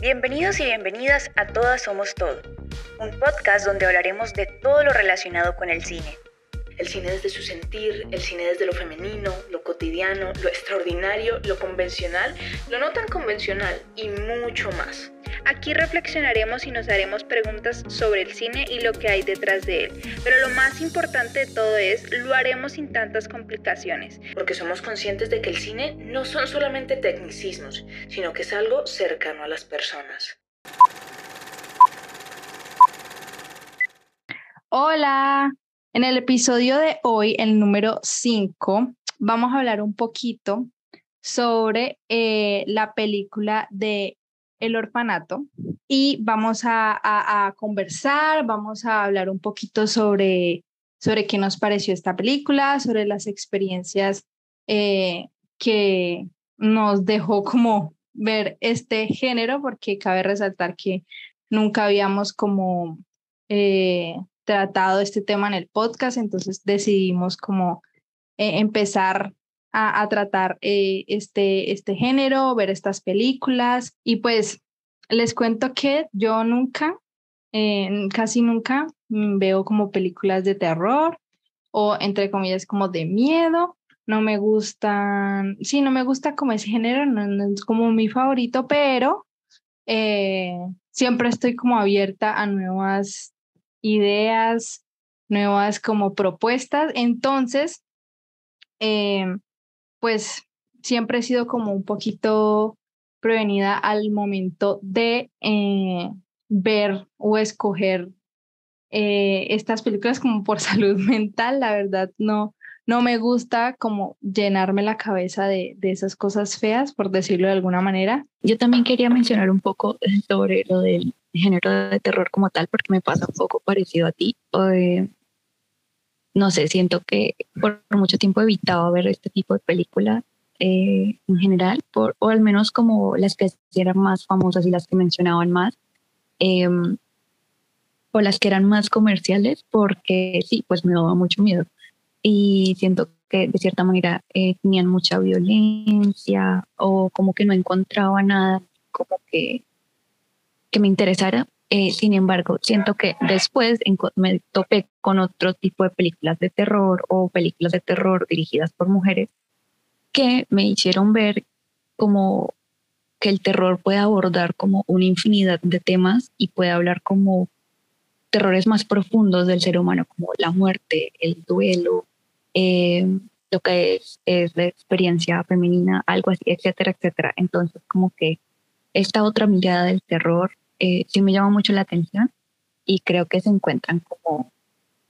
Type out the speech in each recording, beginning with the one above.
Bienvenidos y bienvenidas a Todas Somos Todo, un podcast donde hablaremos de todo lo relacionado con el cine. El cine desde su sentir, el cine desde lo femenino, lo cotidiano, lo extraordinario, lo convencional, lo no tan convencional y mucho más. Aquí reflexionaremos y nos haremos preguntas sobre el cine y lo que hay detrás de él. Pero lo más importante de todo es, lo haremos sin tantas complicaciones. Porque somos conscientes de que el cine no son solamente tecnicismos, sino que es algo cercano a las personas. Hola, en el episodio de hoy, el número 5, vamos a hablar un poquito sobre eh, la película de el orfanato y vamos a, conversar, vamos a hablar un poquito sobre, sobre qué nos pareció esta película, sobre las experiencias eh, que nos dejó como ver este género, porque cabe resaltar que nunca habíamos como eh, tratado este tema en el podcast, entonces decidimos como eh, empezar a, tratar eh, este, este género, ver estas películas. Y pues les cuento que yo nunca, eh, casi nunca mm, veo como películas de terror o entre comillas como de miedo. No me gustan, sí, no me gusta como ese género, no, es como mi favorito, pero eh, siempre estoy como abierta a nuevas ideas, nuevas como propuestas. Entonces, pues siempre he sido como un poquito prevenida al momento de eh, ver o escoger eh, estas películas como por salud mental. La verdad, no, no me gusta como llenarme la cabeza de, de, esas cosas feas, por decirlo de alguna manera. Yo también quería mencionar un poco sobre lo del género de terror como tal, porque me pasa un poco parecido a ti. Eh, no sé, siento que por mucho tiempo he evitado ver este tipo de películas eh, en general, o al menos como las que eran más famosas y las que mencionaban más, em, o las que eran más comerciales, porque sí, pues me daba mucho miedo. Y siento que de cierta manera eh, tenían mucha violencia o como que no encontraba nada como que, que me interesara eh, sin embargo, siento que después me topé con otro tipo de películas de terror o películas de terror dirigidas por mujeres que me hicieron ver como que el terror puede abordar como una infinidad de temas y puede hablar como terrores más profundos del ser humano, como la muerte, el duelo, eh, lo que es, es la experiencia femenina, algo así, etcétera, etcétera. Entonces, como que esta otra mirada del terror eh, sí me llama mucho la atención y creo que se encuentran como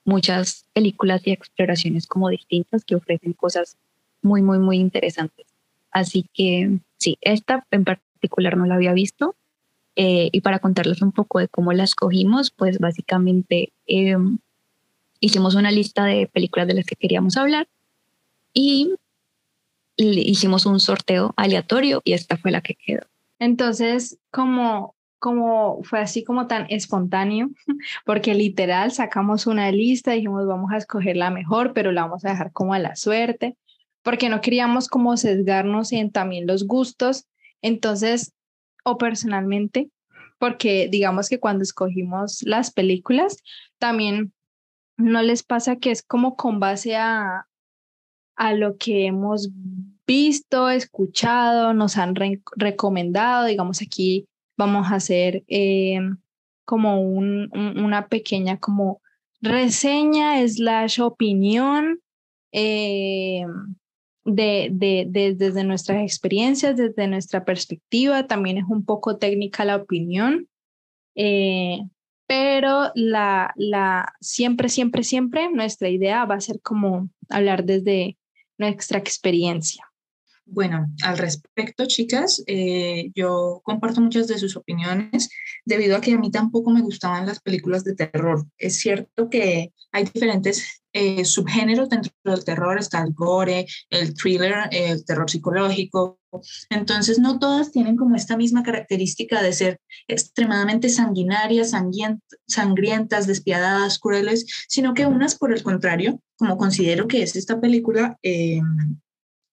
muchas películas y exploraciones como distintas que ofrecen cosas muy, muy, muy interesantes. Así que sí, esta en particular no la había visto. Eh, y para contarles un poco de cómo la escogimos, pues básicamente em, hicimos una lista de películas de las que queríamos hablar y hicimos un sorteo aleatorio y esta fue la que quedó. Entonces, como como fue así como tan espontáneo, porque literal sacamos una lista, dijimos vamos a escoger la mejor, pero la vamos a dejar como a la suerte, porque no queríamos como sesgarnos en también los gustos. Entonces, o personalmente, porque digamos que cuando escogimos las películas, también no les pasa que es como con base a, a lo que hemos visto, escuchado, nos han recomendado, digamos aquí vamos a hacer eh, como un, una pequeña como reseña slash opinión eh, de, de, desde nuestras experiencias, desde nuestra perspectiva. También es un poco técnica la opinión, eh, pero la, la, siempre, siempre, siempre nuestra idea va a ser como hablar desde nuestra experiencia. Bueno, al respecto, chicas, eh, yo comparto muchas de sus opiniones debido a que a mí tampoco me gustaban las películas de terror. Es cierto que hay diferentes eh, subgéneros dentro del terror, está el gore, el thriller, el terror psicológico. Entonces, no todas tienen como esta misma característica de ser extremadamente sanguinarias, sangrientas, despiadadas, crueles, sino que unas, por el contrario, como considero que es esta película, eh,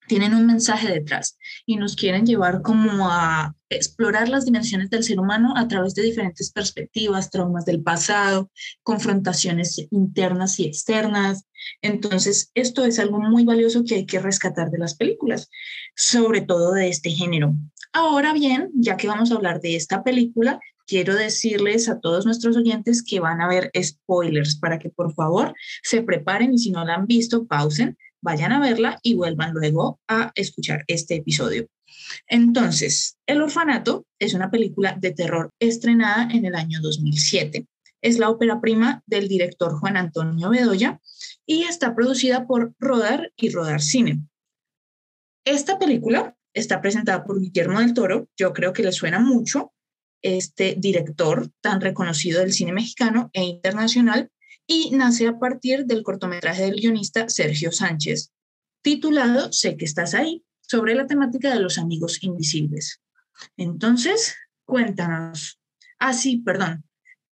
tienen un mensaje detrás y nos quieren llevar como a explorar las dimensiones del ser humano a través de diferentes perspectivas, traumas del pasado, confrontaciones internas y externas. Entonces, esto es algo muy valioso que hay que rescatar de las películas, sobre todo de este género. Ahora bien, ya que vamos a hablar de esta película, quiero decirles a todos nuestros oyentes que van a ver spoilers para que por favor se preparen y si no la han visto, pausen, vayan a verla y vuelvan luego a escuchar este episodio. Entonces, El Orfanato es una película de terror estrenada en el año 2007. Es la ópera prima del director Juan Antonio Bedoya y está producida por Rodar y Rodar Cine. Esta película está presentada por Guillermo del Toro, yo creo que le suena mucho, este director tan reconocido del cine mexicano e internacional, y nace a partir del cortometraje del guionista Sergio Sánchez, titulado Sé que estás ahí, sobre la temática de los amigos invisibles. Entonces, cuéntanos. Ah, sí, perdón.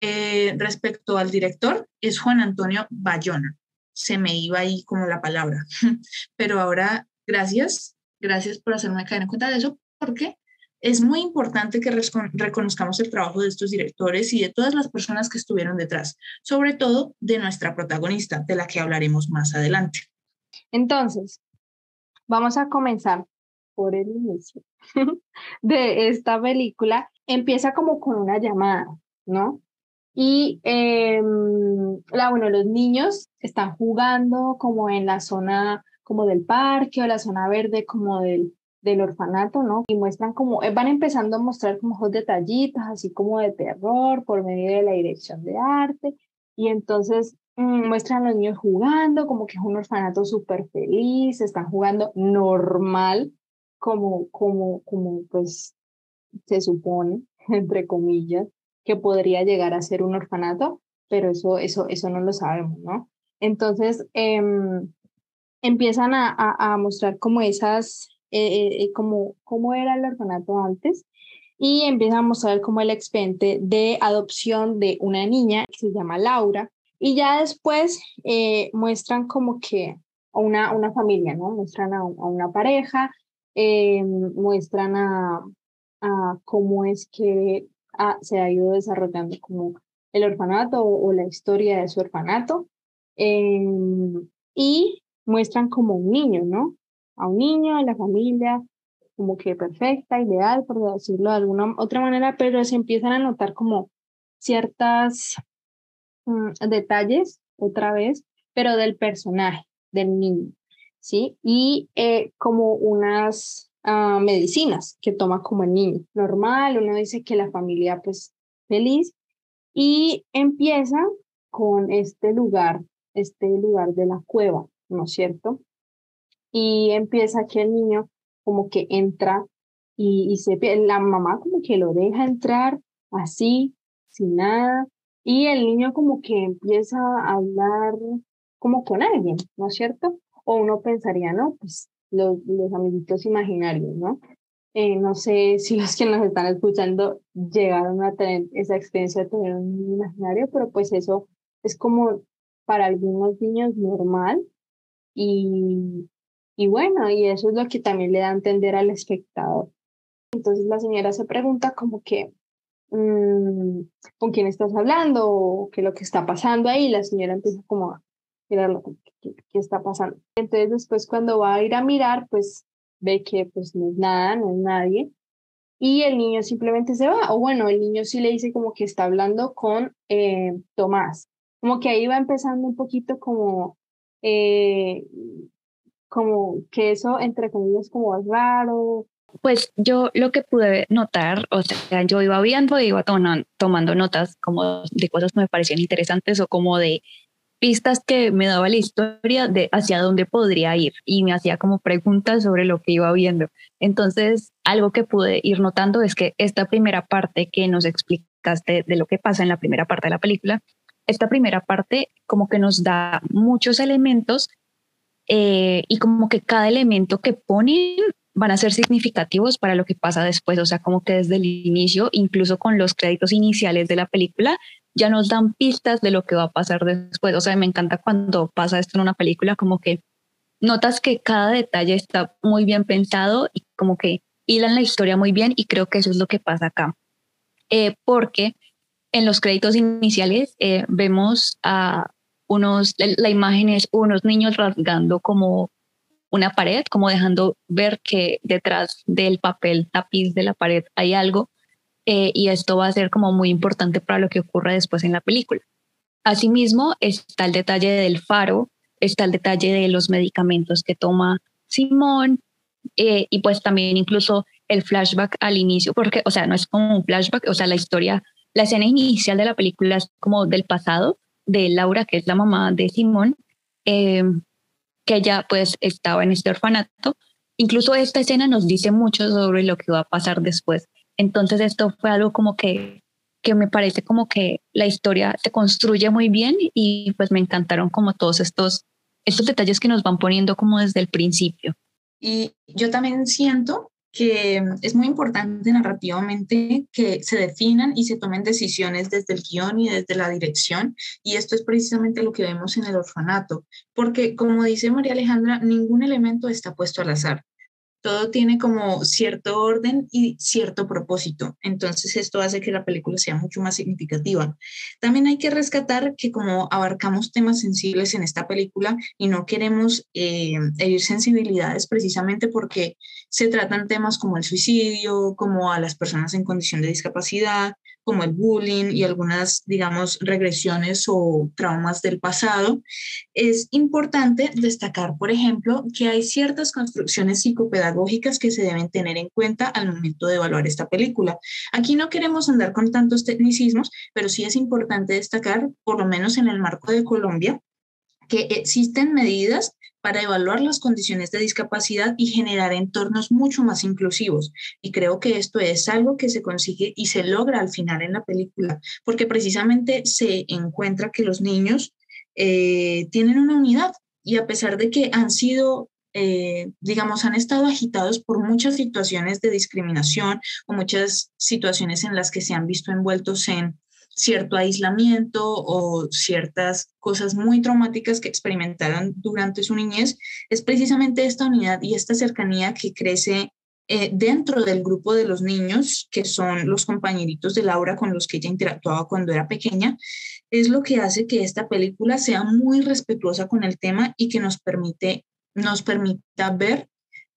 Eh, respecto al director, es Juan Antonio Bayona. Se me iba ahí como la palabra. Pero ahora, gracias, gracias por hacerme caer en cuenta de eso, porque es muy importante que reconozcamos el trabajo de estos directores y de todas las personas que estuvieron detrás, sobre todo de nuestra protagonista, de la que hablaremos más adelante. Entonces, vamos a comenzar por el inicio de esta película. Empieza como con una llamada, ¿no? Y em, la, bueno, los niños están jugando como en la zona como del parque o la zona verde como del, del orfanato, ¿no? Y muestran como, eh, van empezando a mostrar como detallitos, así como de terror por medio de la dirección de arte. Y entonces mm, muestran a los niños jugando, como que es un orfanato súper feliz, están jugando normal, como, como, como pues se supone, entre comillas, que podría llegar a ser un orfanato, pero eso, eso, eso no lo sabemos, ¿no? Entonces, em, empiezan a, a, a, mostrar como esas eh, eh, cómo era el orfanato antes y empiezan a mostrar como el expediente de adopción de una niña que se llama Laura y ya después eh, muestran como que una, una familia, ¿no? Muestran a, una pareja, muestran a, a, cómo es que se ha ido desarrollando como el orfanato o, la historia de su orfanato y muestran como un niño, ¿no? A un niño, a la familia, como que perfecta, ideal, por decirlo de alguna otra manera, pero se empiezan a notar como ciertas mm, detalles, otra vez, pero del personaje, del niño, ¿sí? Y eh, como unas ah, medicinas que toma como el niño. Normal, uno dice que la familia pues feliz y empieza con este lugar, este lugar de la cueva, ¿no es cierto? Y empieza que el niño como que entra y, y se, la mamá como que lo deja entrar así, sin nada, y el niño como que empieza a hablar como con alguien, ¿no es cierto? O uno pensaría, ¿no? Pues los, los amiguitos imaginarios, ¿no? Eh, no sé si los que nos están escuchando llegaron a tener esa experiencia de tener un imaginario, pero pues eso es como para algunos niños normal y, y bueno, y eso es lo que también le da a entender al espectador. Entonces la señora se pregunta como que, mm, ¿con quién estás hablando? O qué es lo que está pasando ahí. La señora empieza como a mirarlo, ¿qué, qué está pasando? Entonces después cuando va a ir a mirar, pues ve que pues no es nada, no es nadie. Y el niño simplemente se va. O bueno, el niño sí le dice como que está hablando con eh, Tomás. Como que ahí va empezando un poquito como eh, como que eso, entre comillas, como es raro. Pues yo lo que pude notar, o sea, yo iba viendo, iba tomando, tomando notas como de cosas que me parecían interesantes o como de pistas que me daba la historia de hacia dónde podría ir y me hacía como preguntas sobre lo que iba viendo. Entonces, algo que pude ir notando es que esta primera parte que nos explicaste de lo que pasa en la primera parte de la película, esta primera parte como que nos da muchos elementos eh, y como que cada elemento que ponen van a ser significativos para lo que pasa después, o sea, como que desde el inicio, incluso con los créditos iniciales de la película, ya nos dan pistas de lo que va a pasar después, o sea, me encanta cuando pasa esto en una película, como que notas que cada detalle está muy bien pensado y como que hilan la historia muy bien y creo que eso es lo que pasa acá. Eh, porque en los créditos iniciales eh, vemos a la imagen es unos niños rasgando como una pared, como dejando ver que detrás del papel tapiz de la pared hay algo eh, y esto va a ser como muy importante para lo que ocurra después en la película. Asimismo, está el detalle del faro, está el detalle de los medicamentos que toma Simón eh, y pues también incluso el flashback al inicio, porque, o sea, no es como un flashback, o sea, la historia, la escena inicial de la película es como del pasado de Laura, que es la mamá de Simón, eh, que ella pues estaba en este orfanato. Incluso esta escena nos dice mucho sobre lo que va a pasar después. Entonces esto fue algo como que que me parece como que la historia se construye muy bien y pues me encantaron como todos estos, estos detalles que nos van poniendo como desde el principio. Y yo también siento que es muy importante narrativamente que se definan y se tomen decisiones desde el guion y desde la dirección. Y esto es precisamente lo que vemos en el orfanato, porque como dice María Alejandra, ningún elemento está puesto al azar todo tiene como cierto orden y cierto propósito. Entonces esto hace que la película sea mucho más significativa. También hay que rescatar que como abarcamos temas sensibles en esta película y no queremos eh, herir sensibilidades precisamente porque se tratan temas como el suicidio, como a las personas en condición de discapacidad, como el bullying y algunas, digamos, regresiones o traumas del pasado, es importante destacar, por ejemplo, que hay ciertas construcciones psicopedagógicas que se deben tener en cuenta al momento de evaluar esta película. Aquí no queremos andar con tantos tecnicismos, pero sí es importante destacar, por lo menos en el marco de Colombia, que existen medidas para evaluar las condiciones de discapacidad y generar entornos mucho más inclusivos. Y creo que esto es algo que se consigue y se logra al final en la película, porque precisamente se encuentra que los niños eh, tienen una unidad y a pesar de que han sido eh, digamos, han estado agitados por muchas situaciones de discriminación o muchas situaciones en las que se han visto envueltos en cierto aislamiento o ciertas cosas muy traumáticas que experimentaron durante su niñez, es precisamente esta unidad y esta cercanía que crece eh, dentro del grupo de los niños, que son los compañeritos de Laura con los que ella interactuaba cuando era pequeña, es lo que hace que esta película sea muy respetuosa con el tema y que nos permite nos permita ver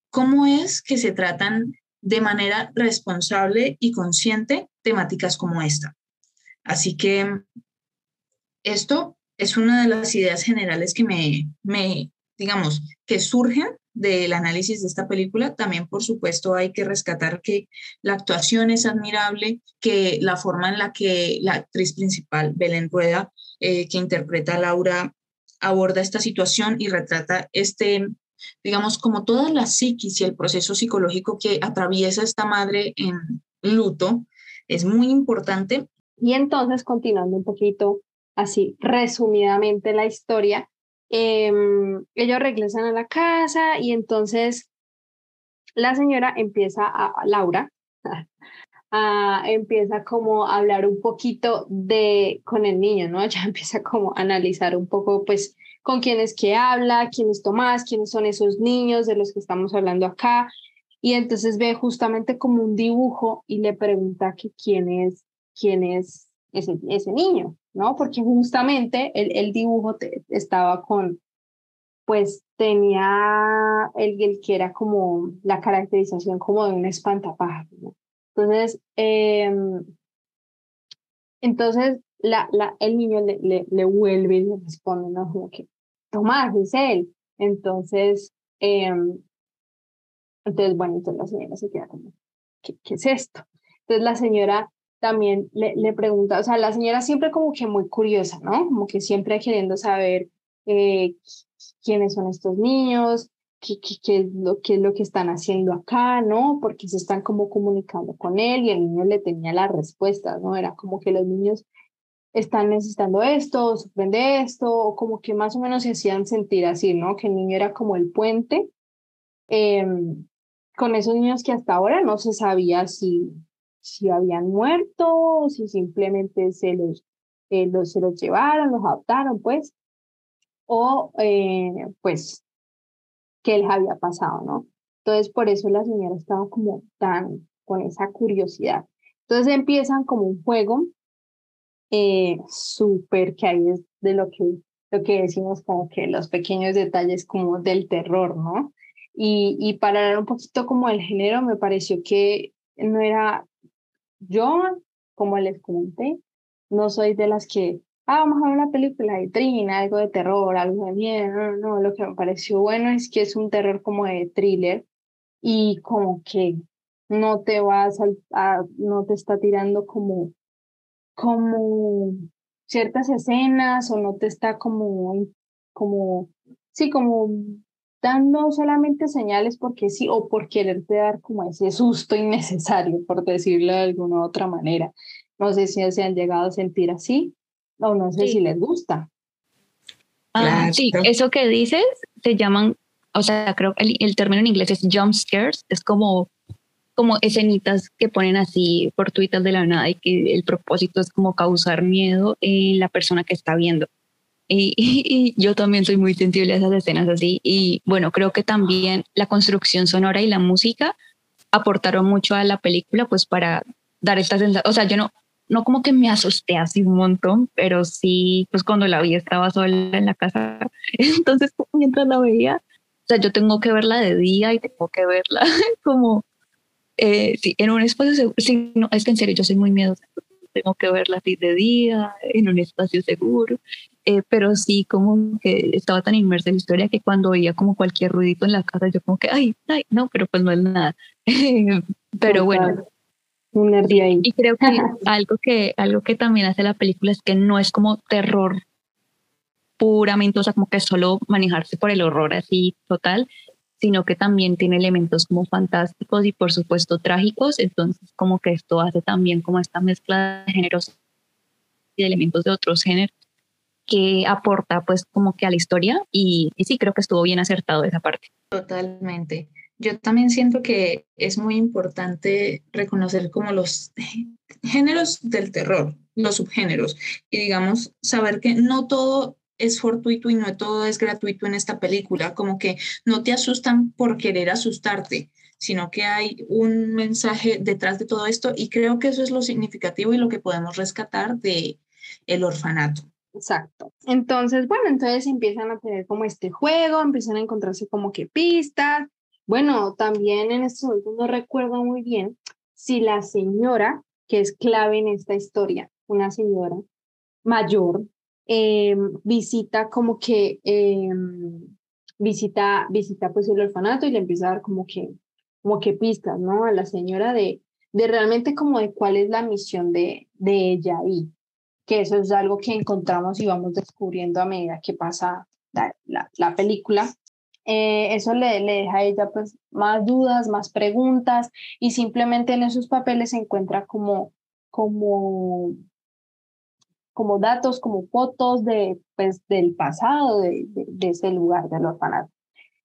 cómo es que se tratan de manera responsable y consciente temáticas como esta. Así que esto es una de las ideas generales que me, digamos, que surgen del análisis de esta película. También, por supuesto, hay que rescatar que la actuación es admirable, que la forma en la que la actriz principal, Belén Rueda, eh, que interpreta a Laura, aborda esta situación y retrata este, digamos, como toda la psiquis y el proceso psicológico que atraviesa esta madre en luto, es muy importante y entonces, continuando un poquito así resumidamente la historia, em, ellos regresan a la casa y entonces la señora empieza a, Laura, empieza como a hablar un poquito de con el niño, ¿no? Ella empieza como a analizar un poco, pues, con quién es que habla, quién es Tomás, quiénes son esos niños de los que estamos hablando acá. Y entonces ve justamente como un dibujo y le pregunta que quién es quién es ese, ese niño, ¿no? Porque justamente el, el dibujo estaba con, pues tenía el, el, que era como la caracterización como de un espantapájaros, ¿no? Entonces, em, entonces la, la, el niño le, le, le, vuelve y le responde, ¿no? Como que, Tomás, es él. Entonces, em, entonces, bueno, entonces la señora se queda como, ¿qué, qué es esto? Entonces la señora también le, le, pregunta, o sea, la señora siempre como que muy curiosa, ¿no? Como que siempre queriendo saber eh, quiénes son estos niños, qué, qué, qué, es lo, qué es lo que están haciendo acá, ¿no? Porque se están como comunicando con él y el niño le tenía las respuestas, ¿no? Era como que los niños están necesitando esto, sufren de esto, o como que más o menos se hacían sentir así, ¿no? Que el niño era como el puente eh, con esos niños que hasta ahora no se sabía si, si habían muerto, si simplemente se los, eh, los, se los llevaron, los adoptaron, pues, o eh, pues que les había pasado, ¿no? Entonces, por eso la señora estaba como tan con esa curiosidad. Entonces empiezan como un juego eh, súper que ahí es de lo que, lo que decimos como que los pequeños detalles como del terror, ¿no? Y, y para hablar un poquito como el género, me pareció que no era, yo, como les comenté, no soy de las que, ah, vamos a ver una película de trina, algo de terror, algo de miedo, no, no, lo que me pareció bueno es que es un terror como de thriller y como que no te vas a, no te está tirando como, como ciertas escenas o no te está como, como, sí, como dando solamente señales porque sí o por quererte dar como ese susto innecesario, por decirlo de alguna otra manera. No sé si se han llegado a sentir así o no sé si les gusta. Ah, sí, eso que dices se llaman, o sea, creo que el, el término en inglés es jump scares, es como como escenitas que ponen así por Twitter de la nada y que el propósito es como causar miedo en la persona que está viendo. Y, yo también soy muy sensible a esas escenas así. Y bueno, creo que también la construcción sonora y la música aportaron mucho a la película, pues para dar esta sensación. O sea, yo no, no como que me asusté así un montón, pero sí, pues cuando la vi estaba sola en la casa. Entonces, mientras la veía, o sea, yo tengo que verla de día y tengo que verla como eh, sí, en un espacio seguro, sí, no, es que en serio yo soy muy miedosa, tengo que verla así de día, en un espacio seguro, eh, pero sí como que estaba tan inmersa en la historia que cuando oía como cualquier ruidito en la casa, yo como que, ay, ay, no, pero pues no es nada. pero bueno. Un ahí. Y creo que algo que algo que también hace la película es que no es como terror puramente, o sea, como que solo manejarse por el horror así total, sino que también tiene elementos como fantásticos y por supuesto trágicos, entonces como que esto hace también como esta mezcla de géneros y de elementos de otros géneros que aporta pues como que a la historia y, y sí creo que estuvo bien acertado esa parte. Totalmente. Yo también siento que es muy importante reconocer como los géneros del terror, los subgéneros, y digamos, saber que no todo es fortuito y no todo es gratuito en esta película, como que no te asustan por querer asustarte, sino que hay un mensaje detrás de todo esto y creo que eso es lo significativo y lo que podemos rescatar de el orfanato. Exacto. Entonces, bueno, entonces empiezan a tener como este juego, empiezan a encontrarse como que pistas. Bueno, también en estos momentos no recuerdo muy bien si la señora, que es clave en esta historia, una señora mayor, Em, visita como que, em, visita, visita pues el orfanato y le empieza a dar como que, como que pistas, ¿no? A la señora de, de realmente como de cuál es la misión de, de ella y que eso es algo que encontramos y vamos descubriendo a medida que pasa la, la, película. Eh, eso le, le deja a ella pues más dudas, más preguntas y simplemente en esos papeles se encuentra como, como como datos, como fotos de, pues, del pasado de, de, ese lugar del orfanato.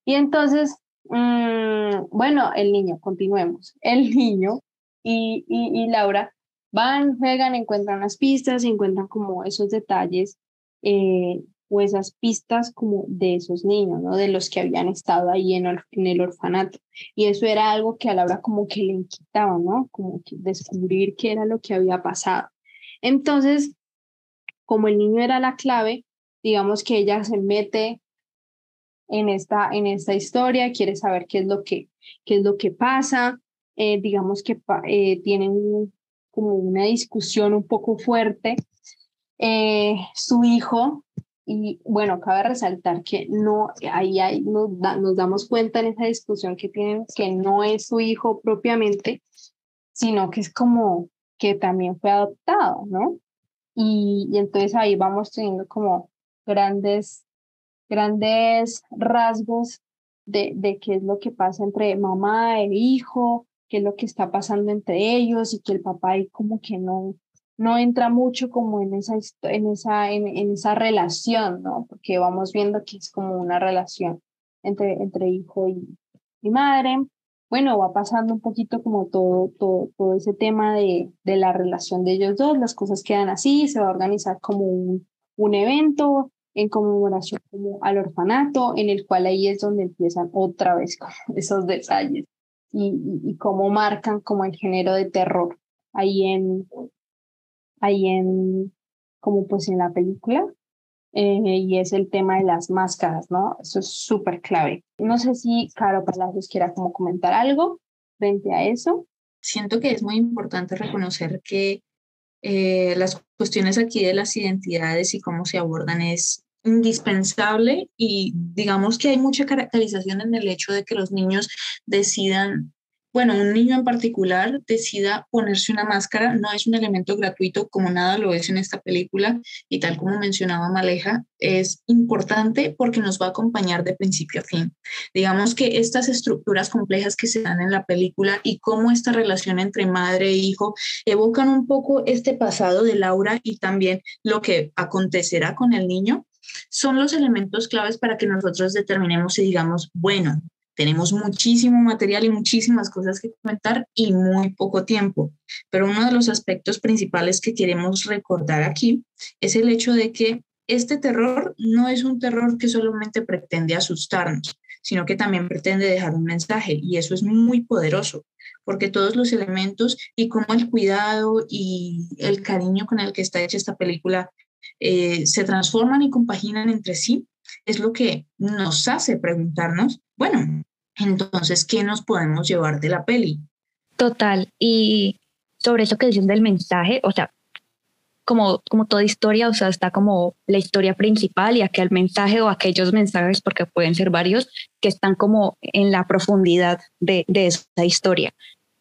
Y entonces, mmm, bueno, el niño, continuemos. El niño y, y, y, Laura van, juegan, encuentran las pistas, encuentran como esos detalles eh, o esas pistas como de esos niños, ¿no? De los que habían estado ahí en, en el orfanato. Y eso era algo que a Laura como que le inquietaba, ¿no? Como que descubrir qué era lo que había pasado. Entonces, como el niño era la clave, digamos que ella se mete en esta, en esta historia, quiere saber qué es lo que, qué es lo que pasa, eh, digamos que eh, tienen como una discusión un poco fuerte. Eh, su hijo, y bueno, cabe resaltar que no, ahí, ahí nos, nos damos cuenta en esa discusión que tienen que no es su hijo propiamente, sino que es como que también fue adoptado, ¿no? Y, entonces ahí vamos teniendo como grandes, grandes rasgos de, de qué es lo que pasa entre mamá e hijo, qué es lo que está pasando entre ellos y que el papá ahí como que no, no entra mucho como en esa, en esa, en, en esa relación, ¿no? Porque vamos viendo que es como una relación entre, entre hijo y, y madre bueno, va pasando un poquito como todo, todo, todo ese tema de, de, la relación de ellos dos, las cosas quedan así, se va a organizar como un, un evento, en conmemoración como al orfanato, en el cual ahí es donde empiezan otra vez esos detalles y, y, cómo marcan como el género de terror ahí en, ahí en, como pues en la película. Eh, y es el tema de las máscaras, ¿no? Eso es súper clave. No sé si Caro Palacios quiera como comentar algo frente a eso. Siento que es muy importante reconocer que eh, las cuestiones aquí de las identidades y cómo se abordan es indispensable y digamos que hay mucha caracterización en el hecho de que los niños decidan bueno, un niño en particular decida ponerse una máscara no es un elemento gratuito como nada lo es en esta película y tal como mencionaba Maleja, es importante porque nos va a acompañar de principio a fin. Digamos que estas estructuras complejas que se dan en la película y cómo esta relación entre madre e hijo evocan un poco este pasado de Laura y también lo que acontecerá con el niño, son los elementos claves para que nosotros determinemos y digamos, bueno, tenemos muchísimo material y muchísimas cosas que comentar y muy poco tiempo. Pero uno de los aspectos principales que queremos recordar aquí es el hecho de que este terror no es un terror que solamente pretende asustarnos, sino que también pretende dejar un mensaje y eso es muy poderoso porque todos los elementos y cómo el cuidado y el cariño con el que está hecha esta película eh, se transforman y compaginan entre sí, es lo que nos hace preguntarnos, bueno, entonces, ¿qué nos podemos llevar de la peli? Total. Y sobre eso que dicen del mensaje, o sea, como, como toda historia, o sea, está como la historia principal y aquel mensaje o aquellos mensajes, porque pueden ser varios, que están como en la profundidad de, de esa historia.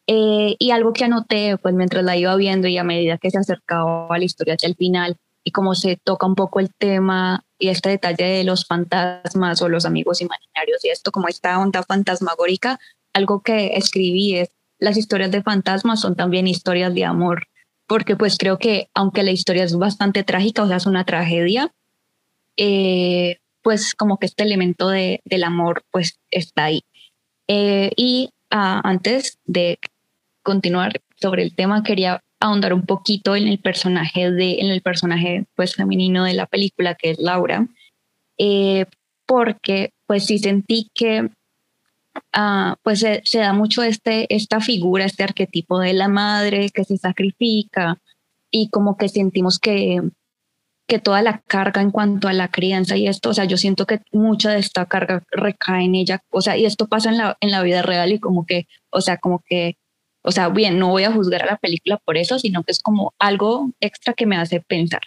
Eh, y algo que anoté, pues mientras la iba viendo y a medida que se acercaba a la historia hacia el final, y como se toca un poco el tema y este detalle de los fantasmas o los amigos imaginarios y esto como esta onda fantasmagórica, algo que escribí es las historias de fantasmas son también historias de amor, porque pues creo que aunque la historia es bastante trágica, o sea, es una tragedia, eh, pues como que este elemento de, del amor pues está ahí. Eh, y ah, antes de continuar sobre el tema, quería ahondar un poquito en el personaje de, en el personaje pues femenino de la película que es Laura, eh, porque pues sí sentí que uh, pues se, se, da mucho este, esta figura, este arquetipo de la madre que se sacrifica y como que sentimos que, que toda la carga en cuanto a la crianza y esto, o sea, yo siento que mucha de esta carga recae en ella, o sea, y esto pasa en la, en la vida real y como que, o sea, como que o sea, bien, no voy a juzgar a la película por eso, sino que es como algo extra que me hace pensar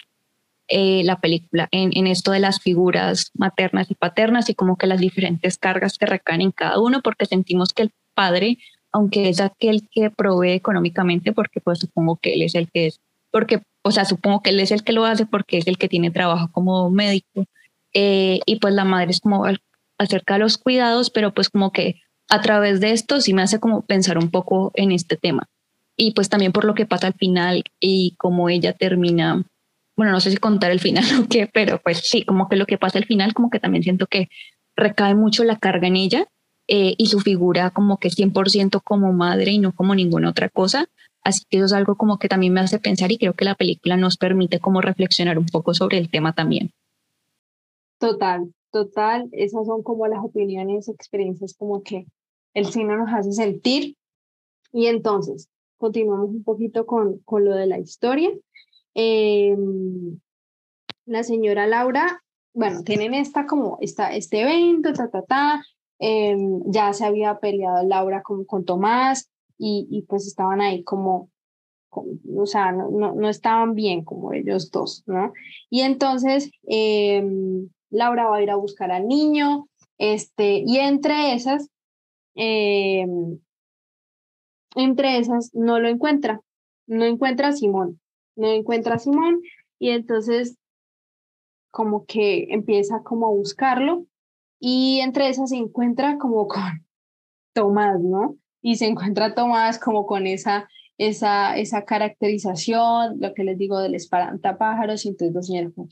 eh, la película en, esto de las figuras maternas y paternas y como que las diferentes cargas que recaen en cada uno, porque sentimos que el padre, aunque es aquel que provee económicamente, porque pues supongo que él es el que es, porque, o sea, supongo que él es el que lo hace porque es el que tiene trabajo como médico, eh, y pues la madre es como acerca de los cuidados, pero pues como que a través de esto sí me hace como pensar un poco en este tema. Y pues también por lo que pasa al final y cómo ella termina, bueno, no sé si contar el final o qué, pero pues sí, como que lo que pasa al final, como que también siento que recae mucho la carga en ella eh, y su figura como que 100% como madre y no como ninguna otra cosa. Así que eso es algo como que también me hace pensar y creo que la película nos permite como reflexionar un poco sobre el tema también. Total, total. Esas son como las opiniones, experiencias como que el cine nos hace sentir. Y entonces, continuamos un poquito con, con lo de la historia. Em, la señora Laura, bueno, tienen esta como esta, este evento, ta, ta, ta. Em, ya se había peleado Laura con, con Tomás y, y pues estaban ahí como, o sea, no, no, no, estaban bien como ellos dos, ¿no? Y entonces em, Laura va a ir a buscar al niño, este, y entre esas eh, entre esas no lo encuentra, no encuentra a Simón, no encuentra a Simón y entonces como que empieza como a buscarlo y entre esas se encuentra como con Tomás, ¿no? Y se encuentra Tomás como con esa, esa, esa caracterización, lo que les digo del espantapájaros, y entonces señores, ¿qué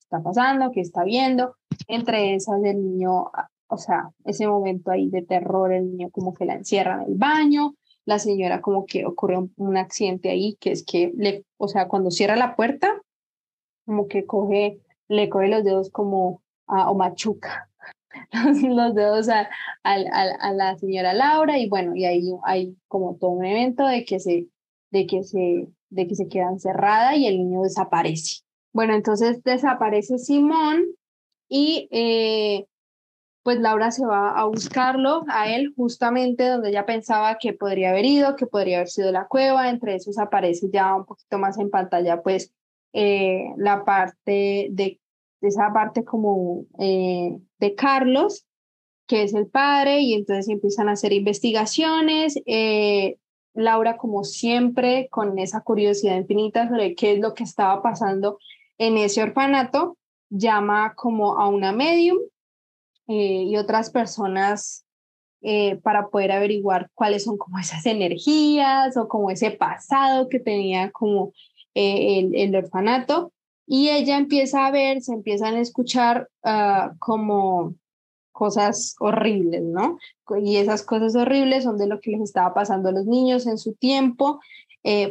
está pasando? ¿Qué está viendo? Entre esas el niño o sea, ese momento ahí de terror, el niño como que la encierra en el baño, la señora como que ocurre un, accidente ahí, que es que, le, o sea, cuando cierra la puerta, como que coge le coge los dedos como a, o machuca los, dedos a, a, la señora Laura y bueno, y ahí hay como todo un evento de que se, de que se, de que se queda encerrada y el niño desaparece. Bueno, entonces desaparece Simón y eh, pues Laura se va a buscarlo a él justamente donde ella pensaba que podría haber ido, que podría haber sido la cueva, entre esos aparece ya un poquito más en pantalla pues eh, la parte de, esa parte como eh, de Carlos, que es el padre, y entonces empiezan a hacer investigaciones. Eh, Laura, como siempre, con esa curiosidad infinita sobre qué es lo que estaba pasando en ese orfanato, llama como a una medium eh, y otras personas eh, para poder averiguar cuáles son como esas energías o como ese pasado que tenía como eh, el, el, orfanato. Y ella empieza a ver, se empiezan a escuchar uh, como cosas horribles, ¿no? Y esas cosas horribles son de lo que les estaba pasando a los niños en su tiempo,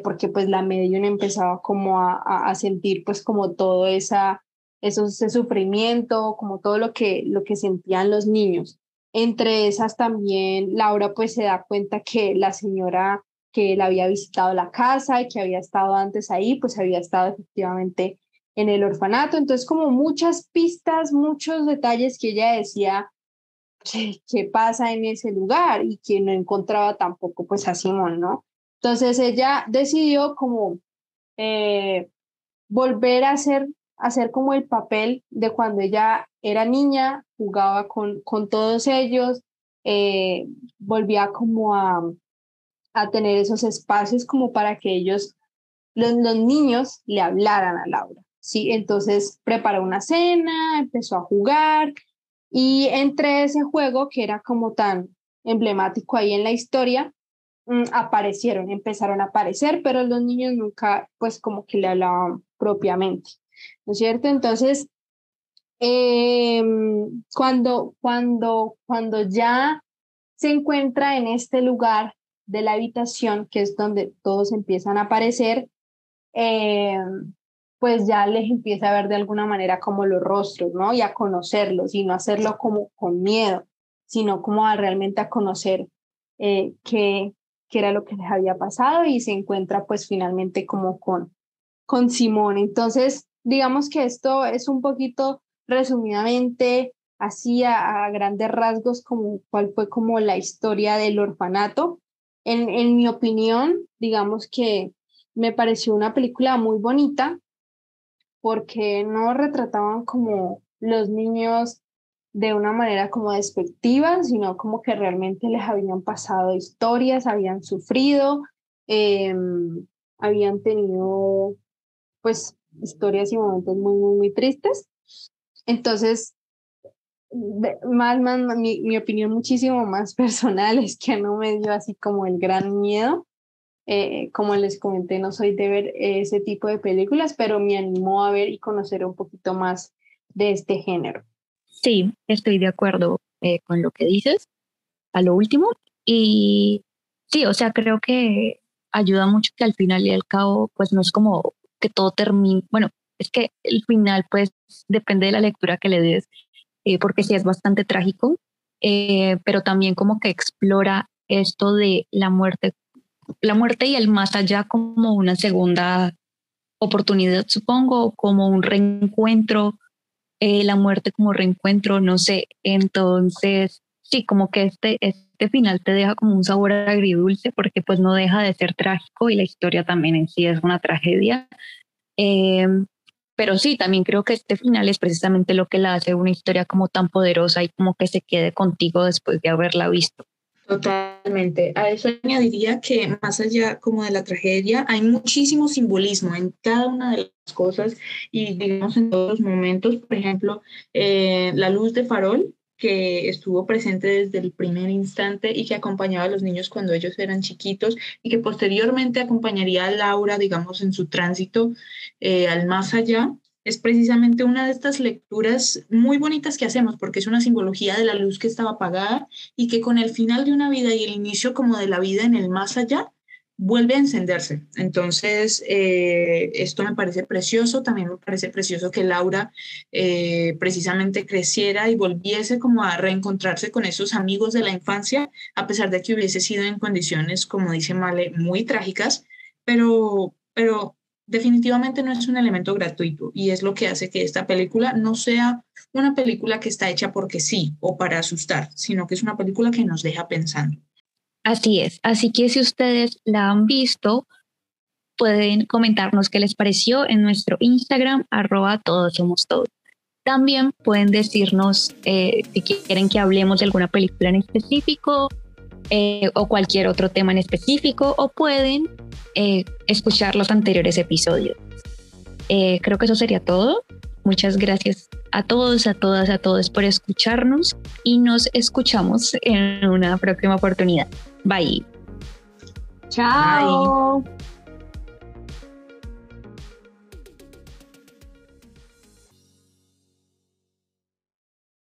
porque pues la medium empezaba como a, a sentir pues como todo esa eso, ese sufrimiento, como todo lo que, lo que sentían los niños. Entre esas también Laura pues se da cuenta que la señora que la había visitado la casa y que había estado antes ahí, pues había estado efectivamente en el orfanato. Entonces como muchas pistas, muchos detalles que ella decía qué pasa en ese lugar y que no encontraba tampoco pues a Simón, ¿no? Entonces ella decidió como eh, volver a hacer hacer como el papel de cuando ella era niña, jugaba con, con todos ellos, eh, volvía como a, a tener esos espacios como para que ellos, los, los niños, le hablaran a Laura. ¿sí? Entonces preparó una cena, empezó a jugar y entre ese juego que era como tan emblemático ahí en la historia, mm, aparecieron, empezaron a aparecer, pero los niños nunca pues como que le hablaban propiamente. ¿No es cierto? Entonces, em, cuando, cuando, cuando ya se encuentra en este lugar de la habitación, que es donde todos empiezan a aparecer, em, pues ya les empieza a ver de alguna manera como los rostros, ¿no? Y a conocerlos y no hacerlo como con miedo, sino como a realmente a conocer eh, qué, qué era lo que les había pasado y se encuentra pues finalmente como con, con Simón. Entonces, digamos que esto es un poquito resumidamente así a, grandes rasgos como cuál fue como la historia del orfanato. En, en mi opinión, digamos que me pareció una película muy bonita porque no retrataban como los niños de una manera como despectiva, sino como que realmente les habían pasado historias, habían sufrido, em, habían tenido pues historias y momentos muy, muy, muy tristes. Entonces, más, más, mi, mi, opinión muchísimo más personal es que no me dio así como el gran miedo. Eh, como les comenté, no soy de ver ese tipo de películas, pero me animó a ver y conocer un poquito más de este género. Sí, estoy de acuerdo eh, con lo que dices a lo último. Y sí, o sea, creo que ayuda mucho que al final y al cabo, pues no es como que todo termine, bueno, es que el final pues depende de la lectura que le des, eh, porque sí es bastante trágico, eh, pero también como que explora esto de la muerte, la muerte y el más allá como una segunda oportunidad, supongo, como un reencuentro, eh, la muerte como reencuentro, no sé, entonces sí, como que este, este final te deja como un sabor agridulce porque pues no deja de ser trágico y la historia también en sí es una tragedia. Em, pero sí, también creo que este final es precisamente lo que la hace una historia como tan poderosa y como que se quede contigo después de haberla visto. Totalmente. A eso añadiría que más allá como de la tragedia, hay muchísimo simbolismo en cada una de las cosas y digamos en todos los momentos. Por ejemplo, eh, la luz de farol que estuvo presente desde el primer instante y que acompañaba a los niños cuando ellos eran chiquitos y que posteriormente acompañaría a Laura, digamos, en su tránsito eh, al más allá, es precisamente una de estas lecturas muy bonitas que hacemos porque es una simbología de la luz que estaba apagada y que con el final de una vida y el inicio como de la vida en el más allá, vuelve a encenderse. Entonces, eh, esto me parece precioso, también me parece precioso que Laura eh, precisamente creciera y volviese como a reencontrarse con esos amigos de la infancia, a pesar de que hubiese sido en condiciones, como dice Male, muy trágicas, pero, pero definitivamente no es un elemento gratuito y es lo que hace que esta película no sea una película que está hecha porque sí o para asustar, sino que es una película que nos deja pensando. Así es. Así que si ustedes la han visto, pueden comentarnos qué les pareció en nuestro Instagram, arroba todos somos todos. También pueden decirnos eh, si quieren que hablemos de alguna película en específico eh, o cualquier otro tema en específico, o pueden eh, escuchar los anteriores episodios. creo que eso sería todo. Muchas gracias a todos, a todas, a todos por escucharnos y nos escuchamos en una próxima oportunidad. Bye. Chao.